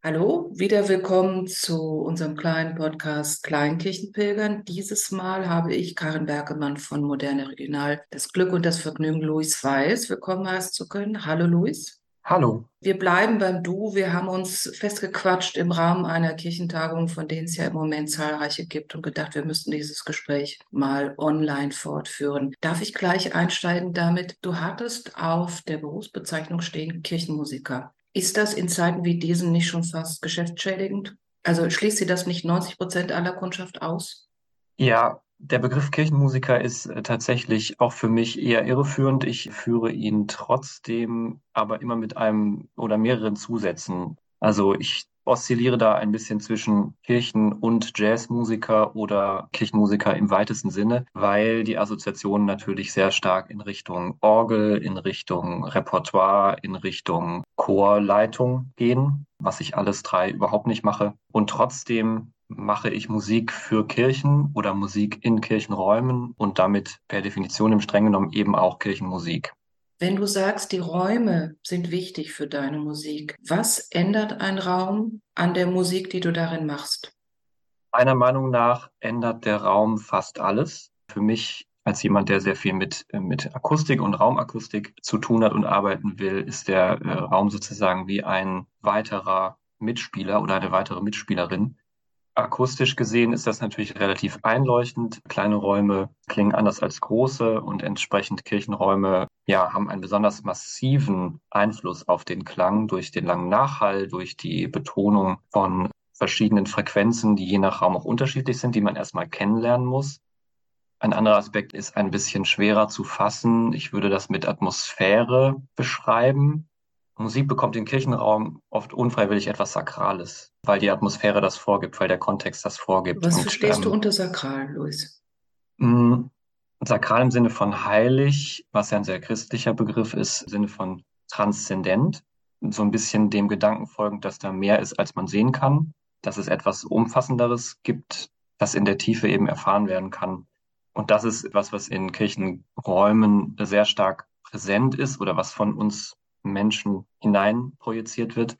Hallo, wieder willkommen zu unserem kleinen Podcast Kleinkirchenpilgern. Dieses Mal habe ich Karin Bergemann von Moderne Regional das Glück und das Vergnügen, Luis Weiß willkommen heißen zu können. Hallo Luis. Hallo. Wir bleiben beim Du. Wir haben uns festgequatscht im Rahmen einer Kirchentagung, von denen es ja im Moment zahlreiche gibt und gedacht, wir müssten dieses Gespräch mal online fortführen. Darf ich gleich einsteigen damit? Du hattest auf der Berufsbezeichnung stehen Kirchenmusiker. Ist das in Zeiten wie diesen nicht schon fast geschäftsschädigend? Also schließt sie das nicht 90 Prozent aller Kundschaft aus? Ja, der Begriff Kirchenmusiker ist äh, tatsächlich auch für mich eher irreführend. Ich führe ihn trotzdem aber immer mit einem oder mehreren Zusätzen. Also ich oszilliere da ein bisschen zwischen Kirchen- und Jazzmusiker oder Kirchenmusiker im weitesten Sinne, weil die Assoziationen natürlich sehr stark in Richtung Orgel, in Richtung Repertoire, in Richtung Chorleitung gehen, was ich alles drei überhaupt nicht mache. Und trotzdem mache ich Musik für Kirchen oder Musik in Kirchenräumen und damit per Definition im streng genommen eben auch Kirchenmusik. Wenn du sagst, die Räume sind wichtig für deine Musik, was ändert ein Raum an der Musik, die du darin machst? Meiner Meinung nach ändert der Raum fast alles. Für mich als jemand, der sehr viel mit, mit Akustik und Raumakustik zu tun hat und arbeiten will, ist der äh, Raum sozusagen wie ein weiterer Mitspieler oder eine weitere Mitspielerin, Akustisch gesehen ist das natürlich relativ einleuchtend. Kleine Räume klingen anders als große und entsprechend Kirchenräume ja, haben einen besonders massiven Einfluss auf den Klang durch den langen Nachhall, durch die Betonung von verschiedenen Frequenzen, die je nach Raum auch unterschiedlich sind, die man erstmal kennenlernen muss. Ein anderer Aspekt ist ein bisschen schwerer zu fassen. Ich würde das mit Atmosphäre beschreiben. Musik bekommt im Kirchenraum oft unfreiwillig etwas Sakrales, weil die Atmosphäre das vorgibt, weil der Kontext das vorgibt. Was Und, verstehst ähm, du unter sakral, Luis? Mh, sakral im Sinne von heilig, was ja ein sehr christlicher Begriff ist, im Sinne von transzendent, so ein bisschen dem Gedanken folgend, dass da mehr ist, als man sehen kann, dass es etwas Umfassenderes gibt, das in der Tiefe eben erfahren werden kann. Und das ist etwas, was in Kirchenräumen sehr stark präsent ist oder was von uns Menschen hinein projiziert wird.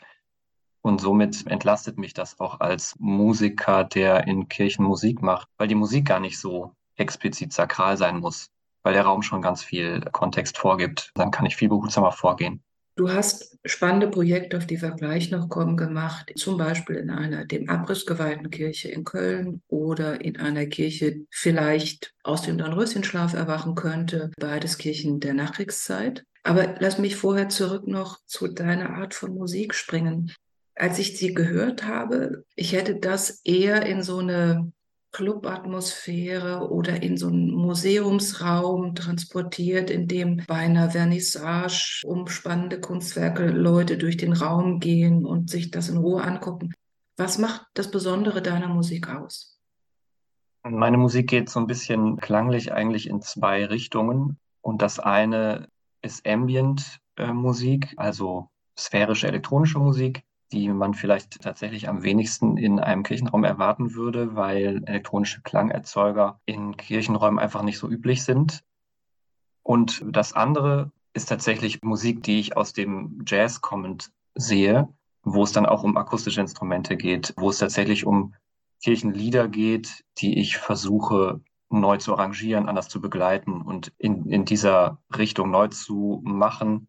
Und somit entlastet mich das auch als Musiker, der in Kirchen Musik macht, weil die Musik gar nicht so explizit sakral sein muss, weil der Raum schon ganz viel Kontext vorgibt. Dann kann ich viel behutsamer vorgehen. Du hast spannende Projekte, auf die wir gleich noch kommen, gemacht, zum Beispiel in einer dem Abriss geweihten Kirche in Köln oder in einer Kirche vielleicht aus dem Dornröschenschlaf erwachen könnte, beides Kirchen der Nachkriegszeit. Aber lass mich vorher zurück noch zu deiner Art von Musik springen. Als ich sie gehört habe, ich hätte das eher in so eine Clubatmosphäre oder in so einen Museumsraum transportiert, in dem bei einer Vernissage um spannende Kunstwerke Leute durch den Raum gehen und sich das in Ruhe angucken. Was macht das Besondere deiner Musik aus? Meine Musik geht so ein bisschen klanglich eigentlich in zwei Richtungen. Und das eine ist Ambient-Musik, also sphärische elektronische Musik, die man vielleicht tatsächlich am wenigsten in einem Kirchenraum erwarten würde, weil elektronische Klangerzeuger in Kirchenräumen einfach nicht so üblich sind. Und das andere ist tatsächlich Musik, die ich aus dem Jazz kommend sehe, wo es dann auch um akustische Instrumente geht, wo es tatsächlich um Kirchenlieder geht, die ich versuche neu zu arrangieren, anders zu begleiten und in, in dieser Richtung neu zu machen.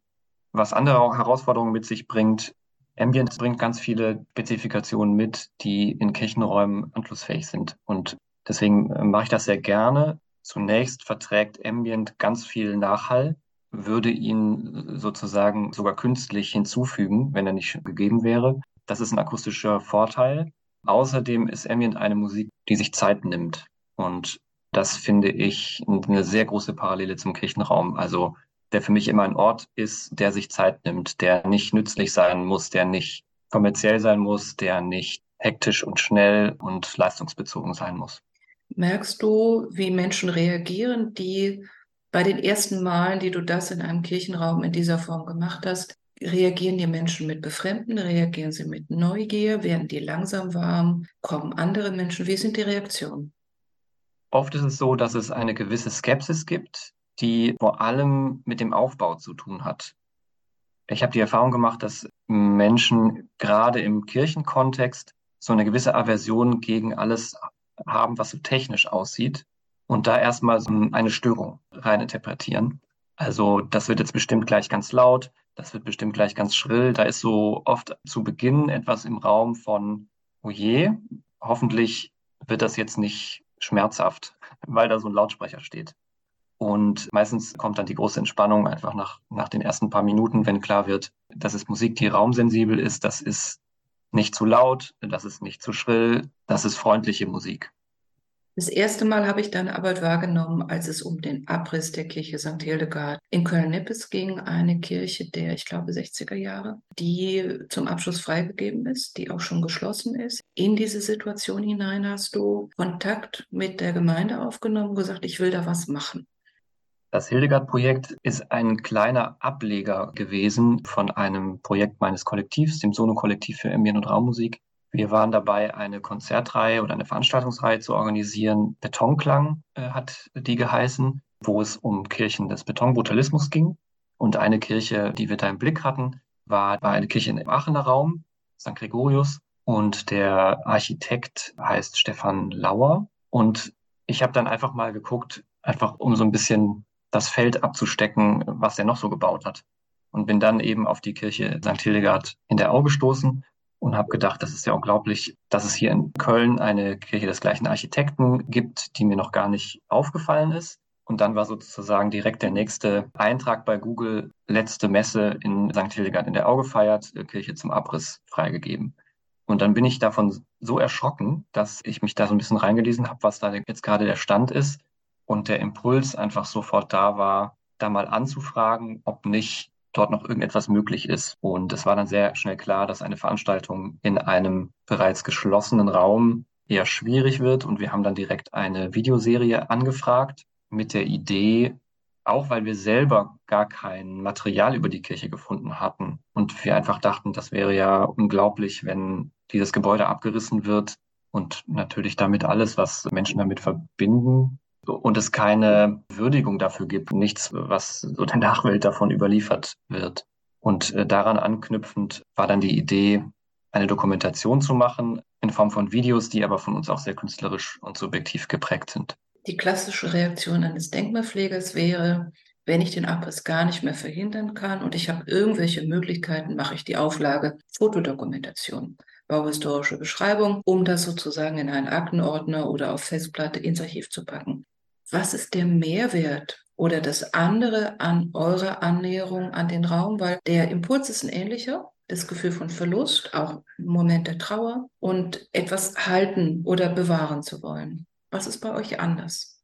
Was andere Herausforderungen mit sich bringt, Ambient bringt ganz viele Spezifikationen mit, die in Kirchenräumen anschlussfähig sind. Und deswegen äh, mache ich das sehr gerne. Zunächst verträgt Ambient ganz viel Nachhall, würde ihn sozusagen sogar künstlich hinzufügen, wenn er nicht gegeben wäre. Das ist ein akustischer Vorteil. Außerdem ist Ambient eine Musik, die sich Zeit nimmt. Und das finde ich eine sehr große Parallele zum Kirchenraum. Also der für mich immer ein Ort ist, der sich Zeit nimmt, der nicht nützlich sein muss, der nicht kommerziell sein muss, der nicht hektisch und schnell und leistungsbezogen sein muss. Merkst du, wie Menschen reagieren, die bei den ersten Malen, die du das in einem Kirchenraum in dieser Form gemacht hast, reagieren die Menschen mit Befremden, reagieren sie mit Neugier, werden die langsam warm, kommen andere Menschen? Wie sind die Reaktionen? Oft ist es so, dass es eine gewisse Skepsis gibt, die vor allem mit dem Aufbau zu tun hat. Ich habe die Erfahrung gemacht, dass Menschen gerade im Kirchenkontext so eine gewisse Aversion gegen alles haben, was so technisch aussieht und da erstmal so eine Störung reininterpretieren. Also das wird jetzt bestimmt gleich ganz laut, das wird bestimmt gleich ganz schrill. Da ist so oft zu Beginn etwas im Raum von, oh je, hoffentlich wird das jetzt nicht schmerzhaft, weil da so ein Lautsprecher steht. Und meistens kommt dann die große Entspannung einfach nach, nach den ersten paar Minuten, wenn klar wird, das ist Musik, die raumsensibel ist, das ist nicht zu laut, das ist nicht zu schrill, das ist freundliche Musik. Das erste Mal habe ich deine Arbeit wahrgenommen, als es um den Abriss der Kirche St. Hildegard in Köln-Nippes ging, eine Kirche der, ich glaube, 60er Jahre, die zum Abschluss freigegeben ist, die auch schon geschlossen ist. In diese Situation hinein hast du Kontakt mit der Gemeinde aufgenommen, gesagt, ich will da was machen. Das Hildegard-Projekt ist ein kleiner Ableger gewesen von einem Projekt meines Kollektivs, dem Sono-Kollektiv für Ambient- und Raummusik. Wir waren dabei, eine Konzertreihe oder eine Veranstaltungsreihe zu organisieren. Betonklang äh, hat die geheißen, wo es um Kirchen des Betonbrutalismus ging. Und eine Kirche, die wir da im Blick hatten, war, war eine Kirche im Aachener Raum, St. Gregorius. Und der Architekt heißt Stefan Lauer. Und ich habe dann einfach mal geguckt, einfach um so ein bisschen das Feld abzustecken, was er noch so gebaut hat. Und bin dann eben auf die Kirche St. Hildegard in der Au gestoßen und habe gedacht, das ist ja unglaublich, dass es hier in Köln eine Kirche des gleichen Architekten gibt, die mir noch gar nicht aufgefallen ist. Und dann war sozusagen direkt der nächste Eintrag bei Google, letzte Messe in St. Hildegard in der Auge feiert, äh, Kirche zum Abriss freigegeben. Und dann bin ich davon so erschrocken, dass ich mich da so ein bisschen reingelesen habe, was da jetzt gerade der Stand ist. Und der Impuls einfach sofort da war, da mal anzufragen, ob nicht dort noch irgendetwas möglich ist. Und es war dann sehr schnell klar, dass eine Veranstaltung in einem bereits geschlossenen Raum eher schwierig wird. Und wir haben dann direkt eine Videoserie angefragt mit der Idee, auch weil wir selber gar kein Material über die Kirche gefunden hatten. Und wir einfach dachten, das wäre ja unglaublich, wenn dieses Gebäude abgerissen wird und natürlich damit alles, was Menschen damit verbinden, und es keine Würdigung dafür gibt, nichts, was so der Nachwelt davon überliefert wird. Und äh, daran anknüpfend war dann die Idee, eine Dokumentation zu machen in Form von Videos, die aber von uns auch sehr künstlerisch und subjektiv geprägt sind. Die klassische Reaktion eines Denkmalpflegers wäre, wenn ich den Abriss gar nicht mehr verhindern kann und ich habe irgendwelche Möglichkeiten, mache ich die Auflage Fotodokumentation, bauhistorische Beschreibung, um das sozusagen in einen Aktenordner oder auf Festplatte ins Archiv zu packen was ist der Mehrwert oder das andere an eurer Annäherung an den Raum? Weil der Impuls ist ein ähnlicher, das Gefühl von Verlust, auch ein Moment der Trauer und etwas halten oder bewahren zu wollen. Was ist bei euch anders?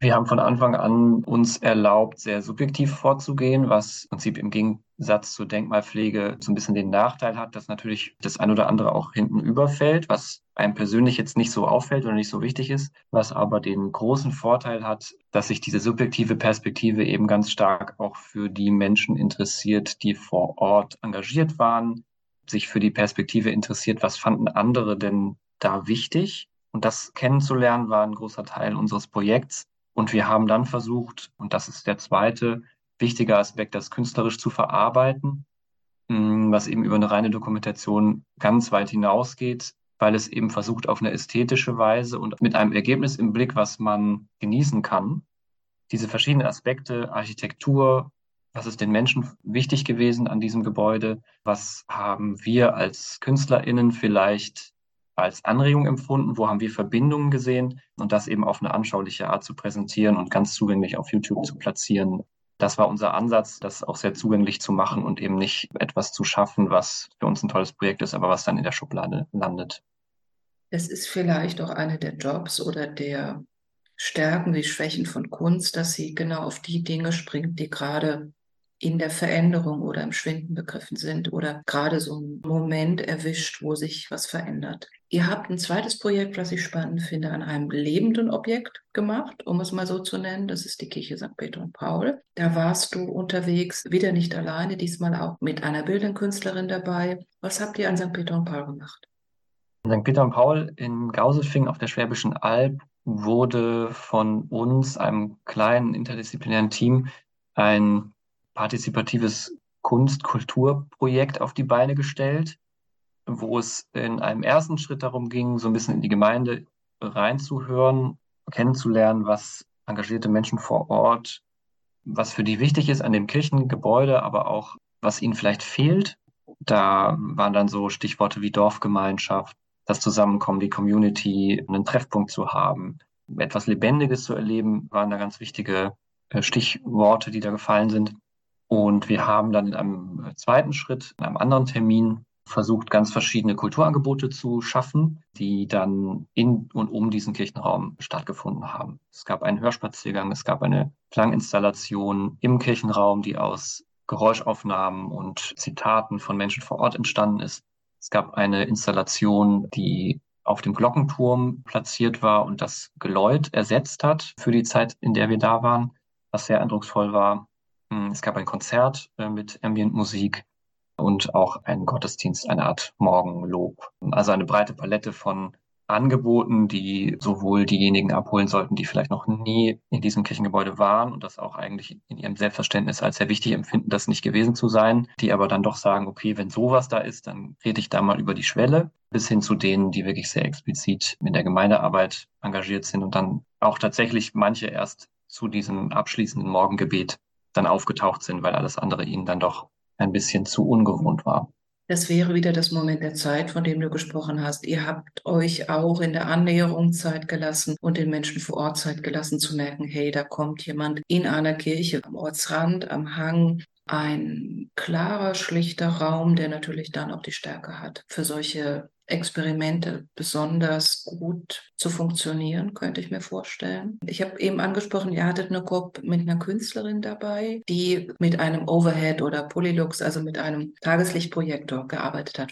Wir haben von Anfang an uns erlaubt, sehr subjektiv vorzugehen, was im Prinzip im Gegensatz zur Denkmalpflege so ein bisschen den Nachteil hat, dass natürlich das ein oder andere auch hinten überfällt, was einem persönlich jetzt nicht so auffällt oder nicht so wichtig ist, was aber den großen Vorteil hat, dass sich diese subjektive Perspektive eben ganz stark auch für die Menschen interessiert, die vor Ort engagiert waren, sich für die Perspektive interessiert, was fanden andere denn da wichtig. Und das kennenzulernen war ein großer Teil unseres Projekts. Und wir haben dann versucht, und das ist der zweite wichtige Aspekt, das künstlerisch zu verarbeiten, mm, was eben über eine reine Dokumentation ganz weit hinausgeht, weil es eben versucht, auf eine ästhetische Weise und mit einem Ergebnis im Blick, was man genießen kann, diese verschiedenen Aspekte, Architektur, was ist den Menschen wichtig gewesen an diesem Gebäude? Was haben wir als KünstlerInnen vielleicht als Anregung empfunden, wo haben wir Verbindungen gesehen und das eben auf eine anschauliche Art zu präsentieren und ganz zugänglich auf YouTube zu platzieren. Das war unser Ansatz, das auch sehr zugänglich zu machen und eben nicht etwas zu schaffen, was für uns ein tolles Projekt ist, aber was dann in der Schublade landet. Es ist vielleicht auch eine der Jobs oder der Stärken wie Schwächen von Kunst, dass sie genau auf die Dinge springt, die gerade in der Veränderung oder im Schwinden begriffen sind oder gerade so ein Moment erwischt, wo sich was verändert. Ihr habt ein zweites Projekt, was ich spannend finde, an einem lebenden Objekt gemacht, um es mal so zu nennen. Das ist die Kirche St. Peter und Paul. Da warst du unterwegs, wieder nicht alleine, diesmal auch mit einer bildenden dabei. Was habt ihr an St. Peter und Paul gemacht? St. Peter und Paul in Gauselfing auf der Schwäbischen Alb wurde von uns, einem kleinen interdisziplinären Team, ein partizipatives Kunst-Kultur-Projekt auf die Beine gestellt, wo es in einem ersten Schritt darum ging, so ein bisschen in die Gemeinde reinzuhören, kennenzulernen, was engagierte Menschen vor Ort, was für die wichtig ist an dem Kirchengebäude, aber auch was ihnen vielleicht fehlt. Da waren dann so Stichworte wie Dorfgemeinschaft, das Zusammenkommen, die Community, einen Treffpunkt zu haben, etwas Lebendiges zu erleben, waren da ganz wichtige äh, Stichworte, die da gefallen sind. Und wir haben dann in einem zweiten Schritt, in einem anderen Termin, versucht, ganz verschiedene Kulturangebote zu schaffen, die dann in und um diesen Kirchenraum stattgefunden haben. Es gab einen Hörspaziergang, es gab eine Klanginstallation im Kirchenraum, die aus Geräuschaufnahmen und Zitaten von Menschen vor Ort entstanden ist. Es gab eine Installation, die auf dem Glockenturm platziert war und das Geläut ersetzt hat für die Zeit, in der wir da waren, was sehr eindrucksvoll war. Hm, es gab ein Konzert äh, mit Ambient-Musik und auch ein Gottesdienst, eine Art Morgenlob. Also eine breite Palette von Angeboten, die sowohl diejenigen abholen sollten, die vielleicht noch nie in diesem Kirchengebäude waren und das auch eigentlich in ihrem Selbstverständnis als sehr wichtig empfinden, das nicht gewesen zu sein, die aber dann doch sagen, okay, wenn sowas da ist, dann rede ich da mal über die Schwelle, bis hin zu denen, die wirklich sehr explizit in der Gemeindearbeit engagiert sind und dann auch tatsächlich manche erst zu diesem abschließenden Morgengebet dann aufgetaucht sind, weil alles andere ihnen dann doch ein bisschen zu ungewohnt war. Das wäre wieder das Moment der Zeit, von dem du gesprochen hast. Ihr habt euch auch in der Annäherung Zeit gelassen und den Menschen vor Ort Zeit gelassen zu merken, hey, da kommt jemand in einer Kirche am Ortsrand, am Hang, ein klarer, schlichter Raum, der natürlich dann auch die Stärke hat, für solche Experimente besonders gut zu funktionieren, könnte ich mir vorstellen. Ich habe eben angesprochen, ihr hattet eine Gruppe mit einer Künstlerin dabei, die mit einem Overhead oder Polylux, also mit einem Tageslichtprojektor gearbeitet hat.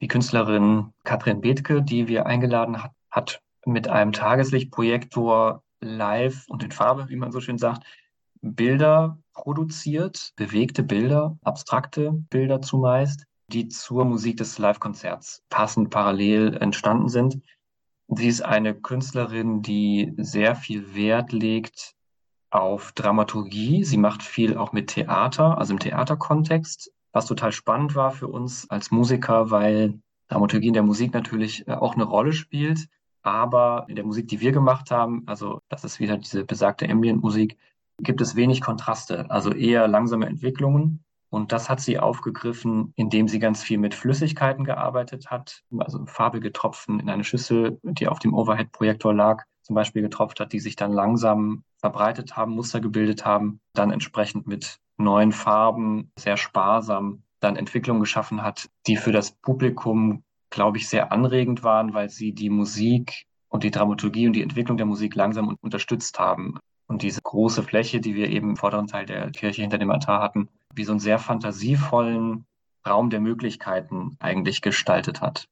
Die Künstlerin Katrin Bethke, die wir eingeladen hat, hat mit einem Tageslichtprojektor live und in Farbe, wie man so schön sagt, Bilder produziert, bewegte Bilder, abstrakte Bilder zumeist, die zur Musik des Live-Konzerts passend parallel entstanden sind. Sie ist eine Künstlerin, die sehr viel Wert legt auf Dramaturgie. Sie macht viel auch mit Theater, also im Theaterkontext, was total spannend war für uns als Musiker, weil Dramaturgie in der Musik natürlich äh, auch eine Rolle spielt. Aber in der Musik, die wir gemacht haben, also das ist wieder diese besagte Ambient-Musik, gibt es wenig Kontraste, also eher langsame Entwicklungen. Und das hat sie aufgegriffen, indem sie ganz viel mit Flüssigkeiten gearbeitet hat, also farbige Tropfen in eine Schüssel, die auf dem Overhead-Projektor lag, zum Beispiel getropft hat, die sich dann langsam verbreitet haben, Muster gebildet haben, dann entsprechend mit neuen Farben sehr sparsam dann Entwicklungen geschaffen hat, die für das Publikum, glaube ich, sehr anregend waren, weil sie die Musik und die Dramaturgie und die Entwicklung der Musik langsam unterstützt haben. Und diese große Fläche, die wir eben im vorderen Teil der Kirche hinter dem Altar hatten, wie so einen sehr fantasievollen Raum der Möglichkeiten eigentlich gestaltet hat.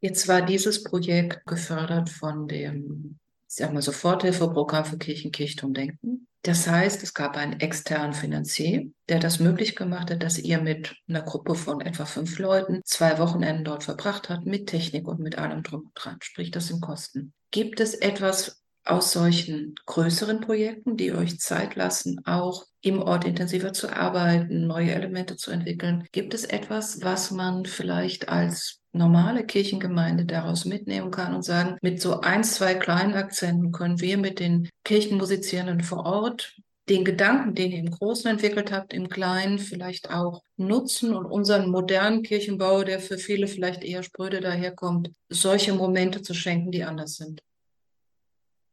Jetzt war dieses Projekt gefördert von dem, ich sag Soforthilfeprogramm für Kirchenkirchtum Denken. Das heißt, es gab einen externen Finanzier, der das möglich gemacht hat, dass ihr mit einer Gruppe von etwa fünf Leuten zwei Wochenenden dort verbracht habt, mit Technik und mit allem drum und dran. Sprich, das sind Kosten. Gibt es etwas, aus solchen größeren Projekten, die euch Zeit lassen, auch im Ort intensiver zu arbeiten, neue Elemente zu entwickeln. Gibt es etwas, was man vielleicht als normale Kirchengemeinde daraus mitnehmen kann und sagen, mit so ein, zwei kleinen Akzenten können wir mit den Kirchenmusizierenden vor Ort den Gedanken, den ihr im Großen entwickelt habt, im Kleinen vielleicht auch nutzen und unseren modernen Kirchenbau, der für viele vielleicht eher spröde daherkommt, solche Momente zu schenken, die anders sind.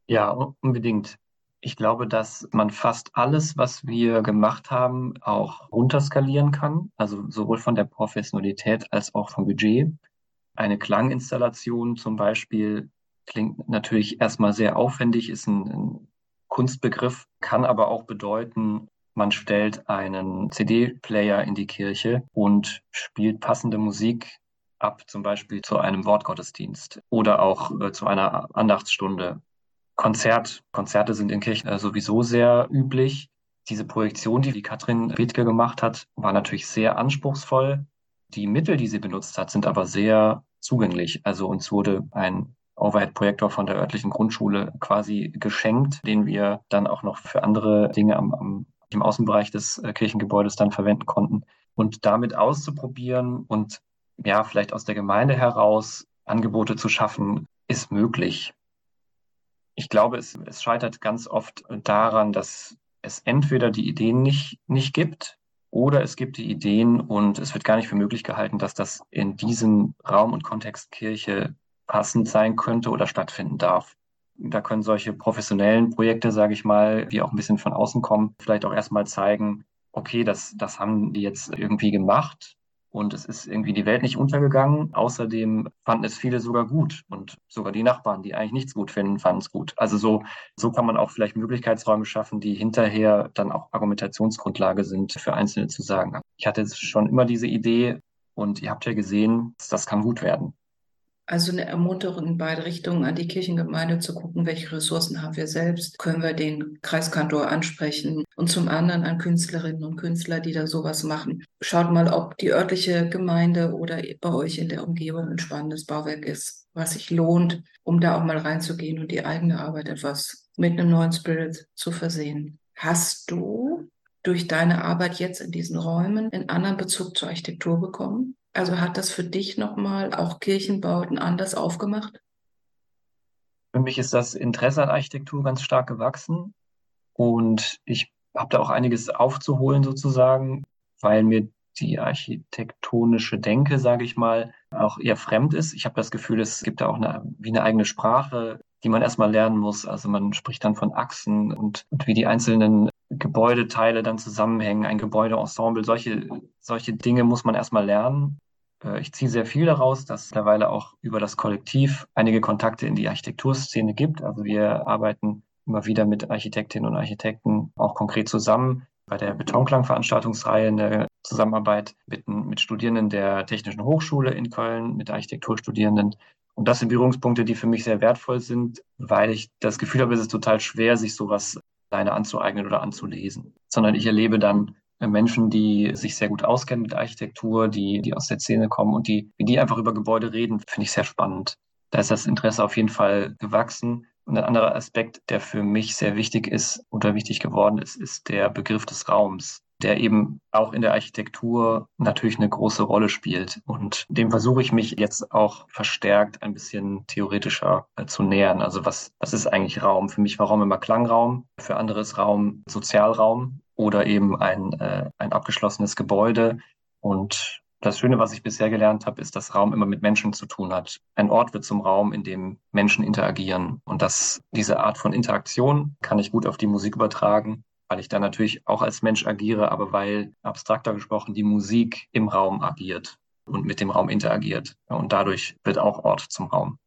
Ja, unbedingt. Ich glaube, dass man fast alles, was wir gemacht haben, auch runterskalieren kann. Also sowohl von der Professionalität als auch vom Budget. Eine Klanginstallation zum Beispiel klingt natürlich erstmal sehr aufwendig, ist ein, ein Kunstbegriff, kann aber auch bedeuten, man stellt einen CD-Player in die Kirche und spielt passende Musik ab, zum Beispiel zu einem Wortgottesdienst oder auch äh, zu einer Andachtsstunde Konzert. Konzerte sind in Kirchen äh, sowieso sehr üblich. Diese Projektion, die die Katrin Bethke gemacht hat, war natürlich sehr anspruchsvoll. Die Mittel, die sie benutzt hat, sind aber sehr zugänglich. Also uns wurde ein Overhead-Projektor von der örtlichen Grundschule quasi geschenkt, den wir dann auch noch für andere Dinge am, am im Außenbereich des äh, Kirchengebäudes dann verwenden konnten. Und damit auszuprobieren und ja, vielleicht aus der Gemeinde heraus Angebote zu schaffen, ist möglich. Ich glaube, es, es scheitert ganz oft daran, dass es entweder die Ideen nicht, nicht gibt oder es gibt die Ideen und es wird gar nicht für möglich gehalten, dass das in diesem Raum und Kontext Kirche passend sein könnte oder stattfinden darf. Da können solche professionellen Projekte, sage ich mal, die auch ein bisschen von außen kommen, vielleicht auch erstmal zeigen, okay, das, das haben die jetzt irgendwie gemacht und es ist irgendwie die Welt nicht untergegangen. Außerdem fanden es viele sogar gut und sogar die Nachbarn, die eigentlich nichts gut finden, fanden es gut. Also so, so kann man auch vielleicht Möglichkeitsräume schaffen, die hinterher dann auch Argumentationsgrundlage sind für Einzelne zu sagen. Ich hatte schon immer diese Idee und ihr habt ja gesehen, das kann gut werden. Also eine Ermunterung in beide Richtungen an die Kirchengemeinde zu gucken, welche Ressourcen haben wir selbst, können wir den Kreiskantor ansprechen und zum anderen an Künstlerinnen und Künstler, die da sowas machen. Schaut mal, ob die örtliche Gemeinde oder bei euch in der Umgebung ein spannendes Bauwerk ist, was sich lohnt, um da auch mal reinzugehen und die eigene Arbeit etwas mit einem neuen Spirit zu versehen. Hast du durch deine Arbeit jetzt in diesen Räumen einen anderen Bezug zur Architektur bekommen? Also hat das für dich nochmal auch Kirchenbauten anders aufgemacht? Für mich ist das Interesse an Architektur ganz stark gewachsen und ich habe da auch einiges aufzuholen sozusagen, weil mir die architektonische Denke, sage ich mal, auch eher fremd ist. Ich habe das Gefühl, es gibt da auch eine, wie eine eigene Sprache, die man erstmal lernen muss. Also man spricht dann von Achsen und, und wie die einzelnen Gebäudeteile dann zusammenhängen, ein Gebäudeensemble. Solche, solche Dinge muss man erstmal lernen. Äh, ich ziehe sehr viel daraus, dass es mittlerweile auch über das Kollektiv einige Kontakte in die Architekturszene gibt. Also wir arbeiten immer wieder mit Architektinnen und Architekten auch konkret zusammen. Bei der Betonklang-Veranstaltungsreihe eine Zusammenarbeit mit, mit Studierenden der Technischen Hochschule in Köln, mit Architekturstudierenden. Und das sind Berührungspunkte, die für mich sehr wertvoll sind, weil ich das Gefühl habe, es ist total schwer, sich sowas alleine anzueignen oder anzulesen, sondern ich erlebe dann Menschen, die sich sehr gut auskennen mit Architektur, die, die aus der Szene kommen und die, wie die einfach über Gebäude reden, finde ich sehr spannend. Da ist das Interesse auf jeden Fall gewachsen. Und ein anderer Aspekt, der für mich sehr wichtig ist oder wichtig geworden ist, ist der Begriff des Raums, der eben auch in der Architektur natürlich eine große Rolle spielt. Und dem versuche ich mich jetzt auch verstärkt ein bisschen theoretischer äh, zu nähern. Also was, was ist eigentlich Raum? Für mich war Raum immer Klangraum, für andere ist Raum Sozialraum oder eben ein, äh, ein abgeschlossenes Gebäude. Und das Schöne, was ich bisher gelernt habe, ist, dass Raum immer mit Menschen zu tun hat. Ein Ort wird zum Raum, in dem Menschen interagieren. Und dass diese Art von Interaktion kann ich gut auf die Musik übertragen, weil ich da natürlich auch als Mensch agiere, aber weil abstrakter gesprochen die Musik im Raum agiert und mit dem Raum interagiert. Und dadurch wird auch Ort zum Raum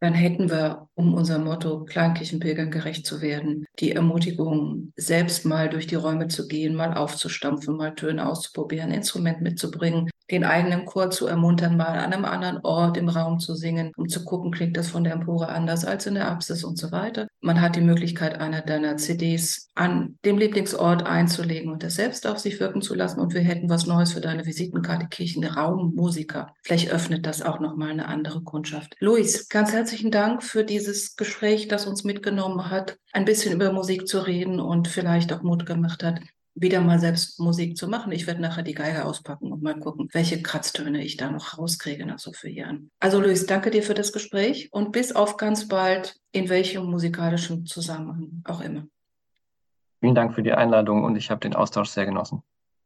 dann hätten wir, um unser Motto Kleinkirchenpilgern gerecht zu werden, die Ermutigung, selbst mal durch die Räume zu gehen, mal aufzustampfen, mal Töne auszuprobieren, Instrument mitzubringen, den eigenen Chor zu ermuntern, mal an einem anderen Ort im Raum zu singen, um zu gucken, klingt das von der Empore anders als in der Apsis und so weiter. Man hat die Möglichkeit, einer deiner CDs an dem Lieblingsort einzulegen und das selbst auf sich wirken zu lassen. Und wir hätten was Neues für deine Visitenkarte Kirchenraummusiker. Vielleicht öffnet das auch nochmal eine andere Kundschaft. Luis, ganz herzlichen Dank für dieses Gespräch, das uns mitgenommen hat, ein bisschen über Musik zu reden und vielleicht auch Mut gemacht hat, wieder mal selbst Musik zu machen. Ich werde nachher die Geige auspacken und mal gucken, welche Kratztöne ich da noch rauskriege nach so vielen Jahren. Also Luis, danke dir für das Gespräch und bis auf ganz bald, in welchem musikalischen Zusammenhang auch immer. Vielen Dank für die Einladung und ich habe den Austausch sehr genossen.